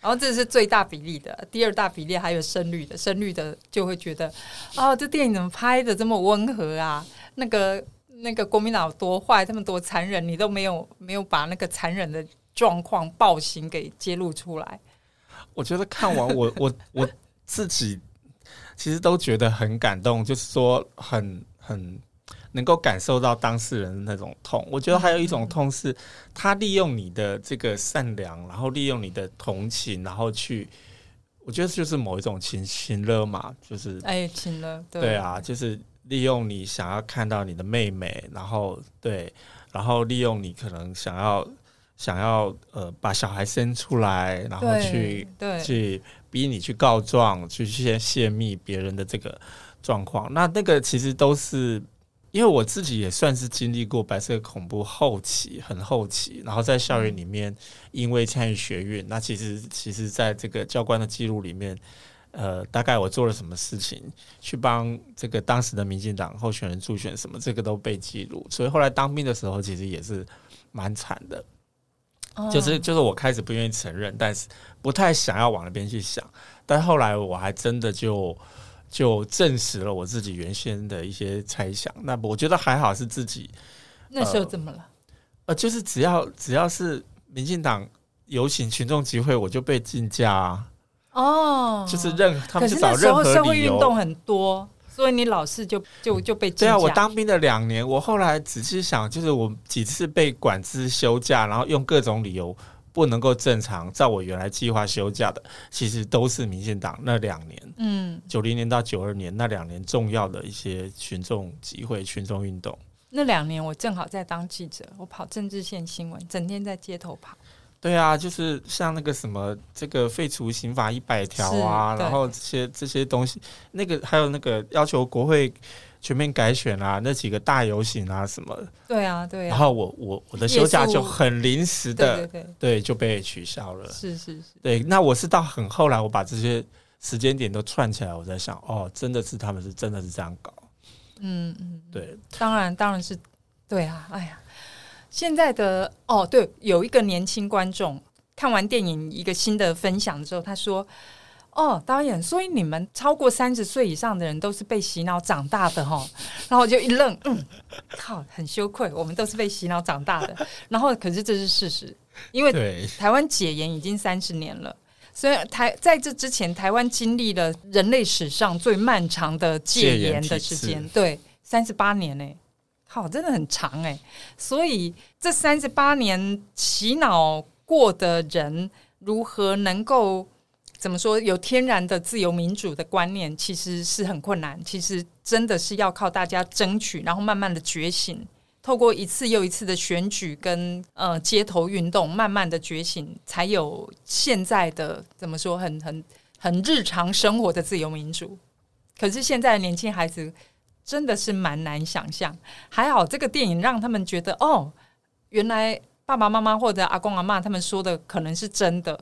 然后这是最大比例的，第二大比例还有深绿的，深绿的就会觉得，哦，这电影怎么拍的这么温和啊？那个那个国民党多坏，这么多残忍，你都没有没有把那个残忍的状况暴行给揭露出来。我觉得看完我我我自己其实都觉得很感动，就是说很很。能够感受到当事人的那种痛，我觉得还有一种痛是，他利用你的这个善良，然后利用你的同情，然后去，我觉得就是某一种情情勒嘛，就是哎，情勒，对，对啊，就是利用你想要看到你的妹妹，然后对，然后利用你可能想要想要呃把小孩生出来，然后去对去逼你去告状，去先泄密别人的这个状况，那那个其实都是。因为我自己也算是经历过白色恐怖后期，很后期，然后在校园里面，因为参与学运，那其实其实在这个教官的记录里面，呃，大概我做了什么事情，去帮这个当时的民进党候选人助选什么，这个都被记录。所以后来当兵的时候，其实也是蛮惨的，就是就是我开始不愿意承认，但是不太想要往那边去想，但后来我还真的就。就证实了我自己原先的一些猜想。那我觉得还好是自己那时候怎么了？呃，就是只要只要是民进党游行群众集会，我就被禁驾啊。哦，就是任他们就找任何理由。社会运动很多，所以你老是就就就被禁驾。对啊，我当兵的两年，我后来仔细想，就是我几次被管制休假，然后用各种理由。不能够正常照我原来计划休假的，其实都是民进党那两年，嗯，九零年到九二年那两年重要的一些群众集会、群众运动。那两年我正好在当记者，我跑政治线新闻，整天在街头跑。对啊，就是像那个什么，这个废除刑法一百条啊，然后这些这些东西，那个还有那个要求国会。全面改选啊，那几个大游行啊什么的，对啊，对啊。然后我我我的休假就很临时的，对对对，对就被取消了。是是是，对。那我是到很后来，我把这些时间点都串起来，我在想，哦，真的是他们是真的是这样搞。嗯嗯，对。当然当然是，对啊。哎呀，现在的哦，对，有一个年轻观众看完电影一个新的分享之后，他说。哦，导演，所以你们超过三十岁以上的人都是被洗脑长大的哈，然后我就一愣，嗯，靠，很羞愧，我们都是被洗脑长大的。然后，可是这是事实，因为台湾解严已经三十年了，所以台在这之前，台湾经历了人类史上最漫长的戒严的时间，对，三十八年呢，好，真的很长哎。所以这三十八年洗脑过的人，如何能够？怎么说？有天然的自由民主的观念，其实是很困难。其实真的是要靠大家争取，然后慢慢的觉醒，透过一次又一次的选举跟呃街头运动，慢慢的觉醒，才有现在的怎么说很很很日常生活的自由民主。可是现在的年轻孩子真的是蛮难想象。还好这个电影让他们觉得，哦，原来爸爸妈妈或者阿公阿嬷他们说的可能是真的。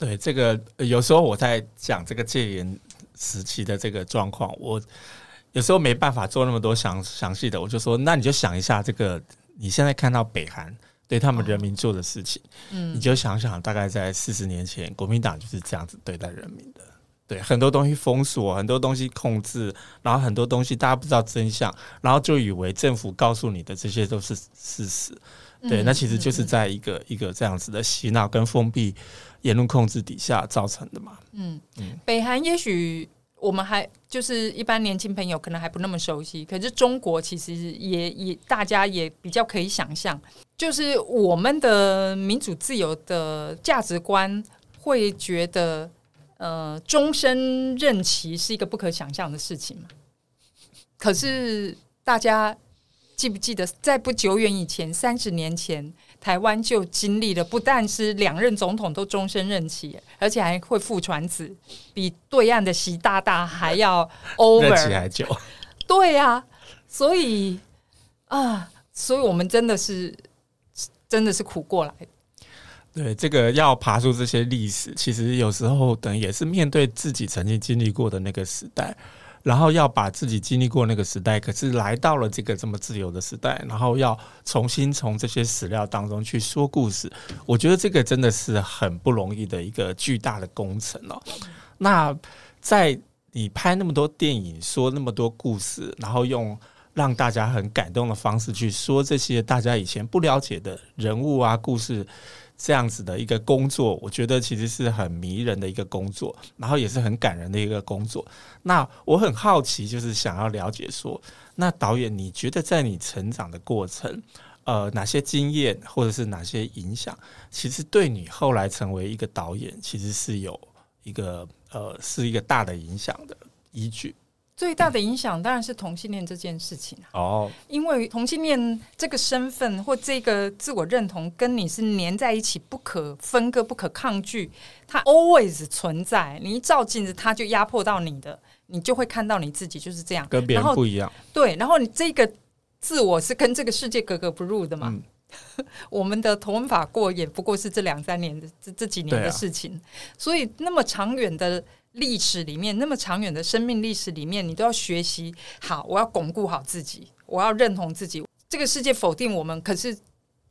对这个，有时候我在讲这个戒严时期的这个状况，我有时候没办法做那么多详详细的，我就说，那你就想一下，这个你现在看到北韩对他们人民做的事情，嗯，你就想想，大概在四十年前，国民党就是这样子对待人民的，对很多东西封锁，很多东西控制，然后很多东西大家不知道真相，然后就以为政府告诉你的这些都是事实，对，那其实就是在一个一个这样子的洗脑跟封闭。言论控制底下造成的嘛？嗯嗯，北韩也许我们还就是一般年轻朋友可能还不那么熟悉，可是中国其实也也大家也比较可以想象，就是我们的民主自由的价值观会觉得，呃，终身任期是一个不可想象的事情嘛。可是大家。记不记得，在不久远以前，三十年前，台湾就经历了不但是两任总统都终身任期，而且还会父传子，比对岸的习大大还要 over，任期还久。对呀、啊，所以啊，所以我们真的是真的是苦过来。对，这个要爬出这些历史，其实有时候等于也是面对自己曾经经历过的那个时代，然后要把自己经历过那个时代，可是来到了这个这么自由的时代，然后要重新从这些史料当中去说故事，我觉得这个真的是很不容易的一个巨大的工程哦。那在你拍那么多电影，说那么多故事，然后用让大家很感动的方式去说这些大家以前不了解的人物啊故事。这样子的一个工作，我觉得其实是很迷人的一个工作，然后也是很感人的一个工作。那我很好奇，就是想要了解说，那导演，你觉得在你成长的过程，呃，哪些经验或者是哪些影响，其实对你后来成为一个导演，其实是有一个呃，是一个大的影响的依据。最大的影响当然是同性恋这件事情哦，因为同性恋这个身份或这个自我认同跟你是粘在一起，不可分割、不可抗拒，它 always 存在。你一照镜子，它就压迫到你的，你就会看到你自己就是这样，跟别人不一样。对，然后你这个自我是跟这个世界格格不入的嘛。嗯、我们的同文法过也不过是这两三年的这这几年的事情，啊、所以那么长远的。历史里面那么长远的生命历史里面，你都要学习好。我要巩固好自己，我要认同自己。这个世界否定我们，可是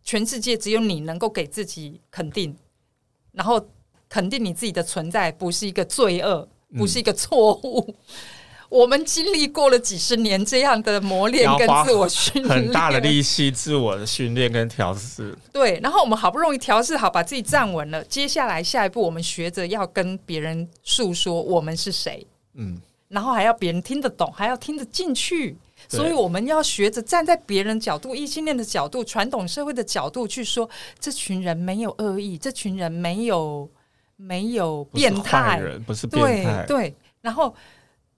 全世界只有你能够给自己肯定，然后肯定你自己的存在不是一个罪恶，不是一个错误。嗯我们经历过了几十年这样的磨练跟自我训练，很大的力气，自我的训练跟调试。对，然后我们好不容易调试好，把自己站稳了。接下来下一步，我们学着要跟别人诉说我们是谁。嗯，然后还要别人听得懂，还要听得进去。所以我们要学着站在别人角度、异性恋的角度、传统社会的角度去说，这群人没有恶意，这群人没有没有变态，不是变态，对对，然后。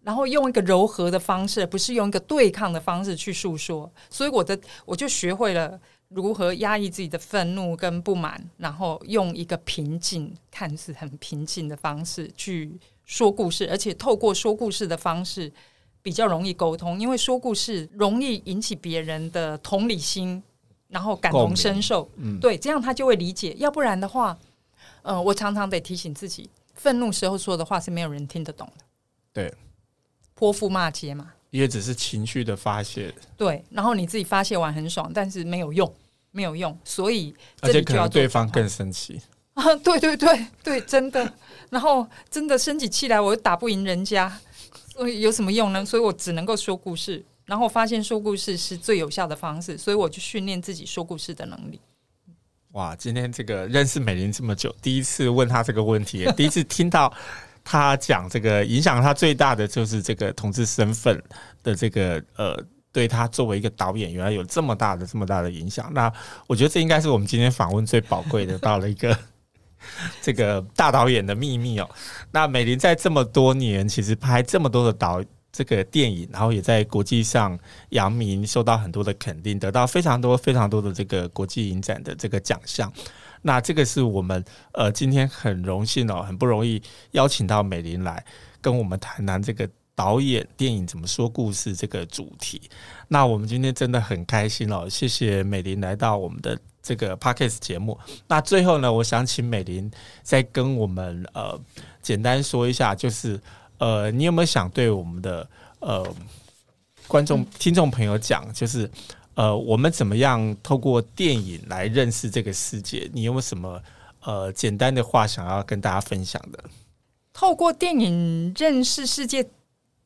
然后用一个柔和的方式，不是用一个对抗的方式去诉说。所以我的我就学会了如何压抑自己的愤怒跟不满，然后用一个平静、看似很平静的方式去说故事，而且透过说故事的方式比较容易沟通，因为说故事容易引起别人的同理心，然后感同身受。嗯，对，这样他就会理解。要不然的话，呃，我常常得提醒自己，愤怒时候说的话是没有人听得懂的。对。泼妇骂街嘛，也只是情绪的发泄。对，然后你自己发泄完很爽，但是没有用，没有用，所以而且可能对方更生气啊！对对对对，真的。然后真的生起气来，我又打不赢人家，所以有什么用呢？所以我只能够说故事。然后发现说故事是最有效的方式，所以我就训练自己说故事的能力。哇，今天这个认识美玲这么久，第一次问她这个问题，第一次听到。他讲这个影响他最大的就是这个同志身份的这个呃，对他作为一个导演，原来有这么大的这么大的影响。那我觉得这应该是我们今天访问最宝贵的，到了一个 这个大导演的秘密哦。那美玲在这么多年，其实拍这么多的导这个电影，然后也在国际上扬名，受到很多的肯定，得到非常多非常多的这个国际影展的这个奖项。那这个是我们呃今天很荣幸哦，很不容易邀请到美玲来跟我们谈谈这个导演电影怎么说故事这个主题。那我们今天真的很开心哦，谢谢美玲来到我们的这个 Podcast 节目。那最后呢，我想请美玲再跟我们呃简单说一下，就是呃你有没有想对我们的呃观众听众朋友讲，就是。呃，我们怎么样透过电影来认识这个世界？你有没有什么呃简单的话想要跟大家分享的？透过电影认识世界，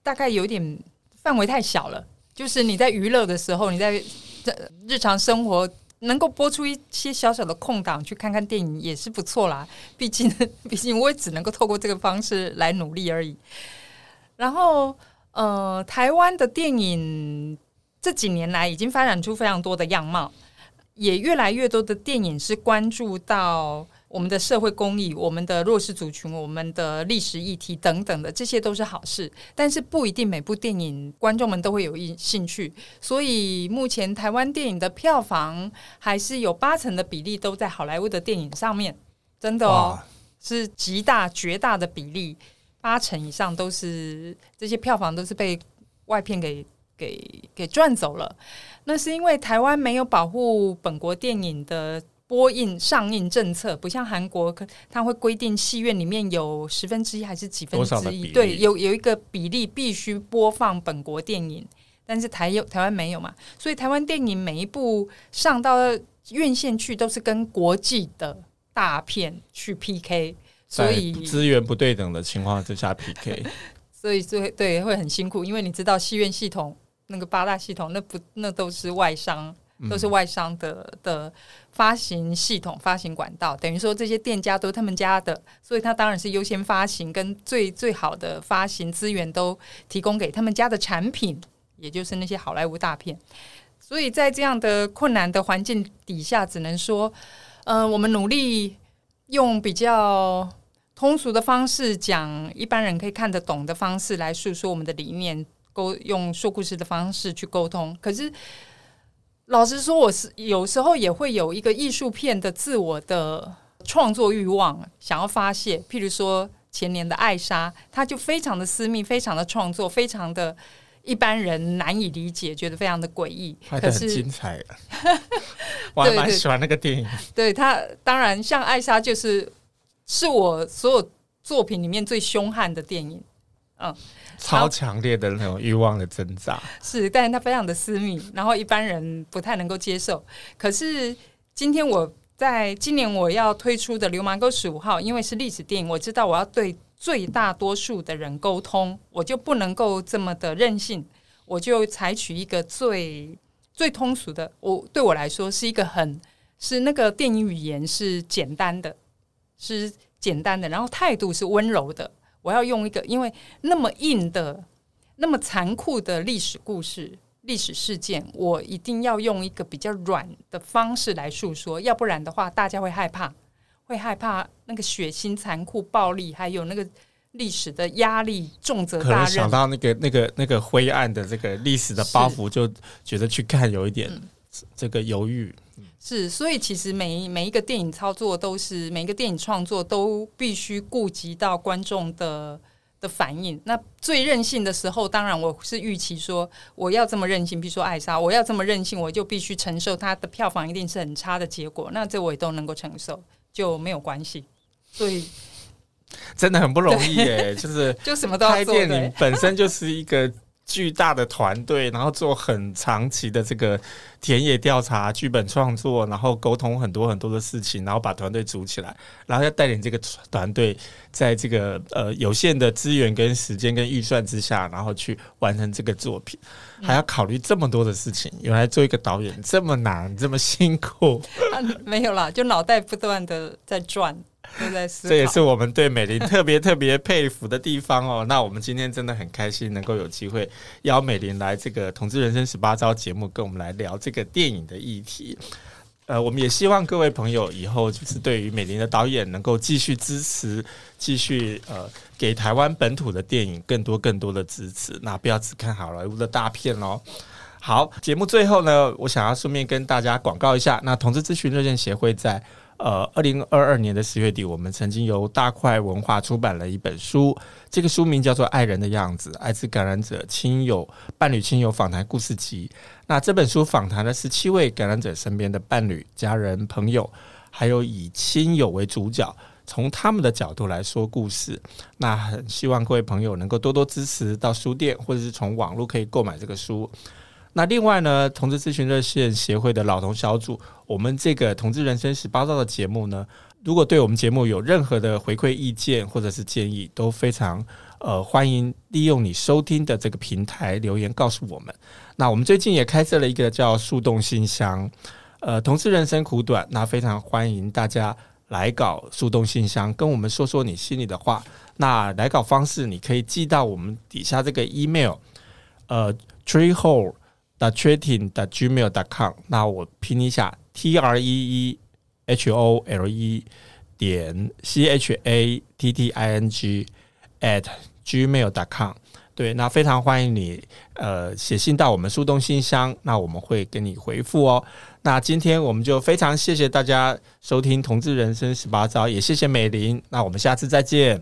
大概有点范围太小了。就是你在娱乐的时候，你在在日常生活能够播出一些小小的空档去看看电影也是不错啦。毕竟，毕竟我也只能够透过这个方式来努力而已。然后，呃，台湾的电影。这几年来，已经发展出非常多的样貌，也越来越多的电影是关注到我们的社会公益、我们的弱势族群、我们的历史议题等等的，这些都是好事。但是不一定每部电影观众们都会有兴趣。所以目前台湾电影的票房还是有八成的比例都在好莱坞的电影上面，真的哦，是极大绝大的比例，八成以上都是这些票房都是被外片给给给赚走了。那是因为台湾没有保护本国电影的。播映上映政策不像韩国，可他会规定戏院里面有十分之一还是几分之一？对，有有一个比例必须播放本国电影，但是台有台湾没有嘛，所以台湾电影每一部上到院线去都是跟国际的大片去 PK，所以资源不对等的情况之下 PK，所以对对会很辛苦，因为你知道戏院系统那个八大系统，那不那都是外商。都是外商的的发行系统、发行管道，等于说这些店家都是他们家的，所以他当然是优先发行，跟最最好的发行资源都提供给他们家的产品，也就是那些好莱坞大片。所以在这样的困难的环境底下，只能说，嗯、呃，我们努力用比较通俗的方式讲，一般人可以看得懂的方式来诉说我们的理念，沟用说故事的方式去沟通，可是。老实说，我是有时候也会有一个艺术片的自我的创作欲望，想要发泄。譬如说前年的《艾莎》，它就非常的私密，非常的创作，非常的一般人难以理解，觉得非常的诡异。拍的很精彩，我还蛮喜欢那个电影。对，对，对它当然像《艾莎》就是是我所有作品里面最凶悍的电影。嗯。超强烈的那种欲望的挣扎，是，但是它非常的私密，然后一般人不太能够接受。可是今天我在今年我要推出的《流氓沟十五号》，因为是历史电影，我知道我要对最大多数的人沟通，我就不能够这么的任性，我就采取一个最最通俗的，我对我来说是一个很是那个电影语言是简单的，是简单的，然后态度是温柔的。我要用一个，因为那么硬的、那么残酷的历史故事、历史事件，我一定要用一个比较软的方式来诉说，要不然的话，大家会害怕，会害怕那个血腥、残酷、暴力，还有那个历史的压力重责大任。可能想到那个、那个、那个灰暗的这个历史的包袱，就觉得去看有一点这个犹豫。是，所以其实每每一个电影操作都是每一个电影创作都必须顾及到观众的的反应。那最任性的时候，当然我是预期说我要这么任性，比如说《爱莎》，我要这么任性，我就必须承受它的票房一定是很差的结果。那这我也都能够承受，就没有关系。所以真的很不容易耶，就是就什么都要做。拍电影本身就是一个。巨大的团队，然后做很长期的这个田野调查、剧本创作，然后沟通很多很多的事情，然后把团队组起来，然后要带领这个团队在这个呃有限的资源跟时间跟预算之下，然后去完成这个作品，还要考虑这么多的事情。原来做一个导演这么难，这么辛苦。啊，没有啦，就脑袋不断的在转。这也是我们对美玲特别特别佩服的地方哦。那我们今天真的很开心，能够有机会邀美玲来这个《统治人生十八招》节目，跟我们来聊这个电影的议题。呃，我们也希望各位朋友以后就是对于美玲的导演能够继续支持，继续呃给台湾本土的电影更多更多的支持。那不要只看好莱坞的大片哦。好，节目最后呢，我想要顺便跟大家广告一下，那同志咨询热线协会在。呃，二零二二年的十月底，我们曾经由大块文化出版了一本书，这个书名叫做《爱人的样子：艾滋感染者亲友、伴侣、亲友访谈故事集》。那这本书访谈了十七位感染者身边的伴侣、家人、朋友，还有以亲友为主角，从他们的角度来说故事。那很希望各位朋友能够多多支持，到书店或者是从网络可以购买这个书。那另外呢，同志咨询热线协会的老同小组，我们这个《同志人生十八招》的节目呢，如果对我们节目有任何的回馈意见或者是建议，都非常呃欢迎利用你收听的这个平台留言告诉我们。那我们最近也开设了一个叫树洞信箱，呃，同志人生苦短，那非常欢迎大家来稿树洞信箱，跟我们说说你心里的话。那来稿方式你可以寄到我们底下这个 email，呃，treehole。Chatting gmail dot com，那我拼一下 t r e e h o l e 点 c h a t t i n g at gmail dot com。对，那非常欢迎你，呃，写信到我们树洞信箱，那我们会给你回复哦。那今天我们就非常谢谢大家收听《同志人生十八招》，也谢谢美玲。那我们下次再见。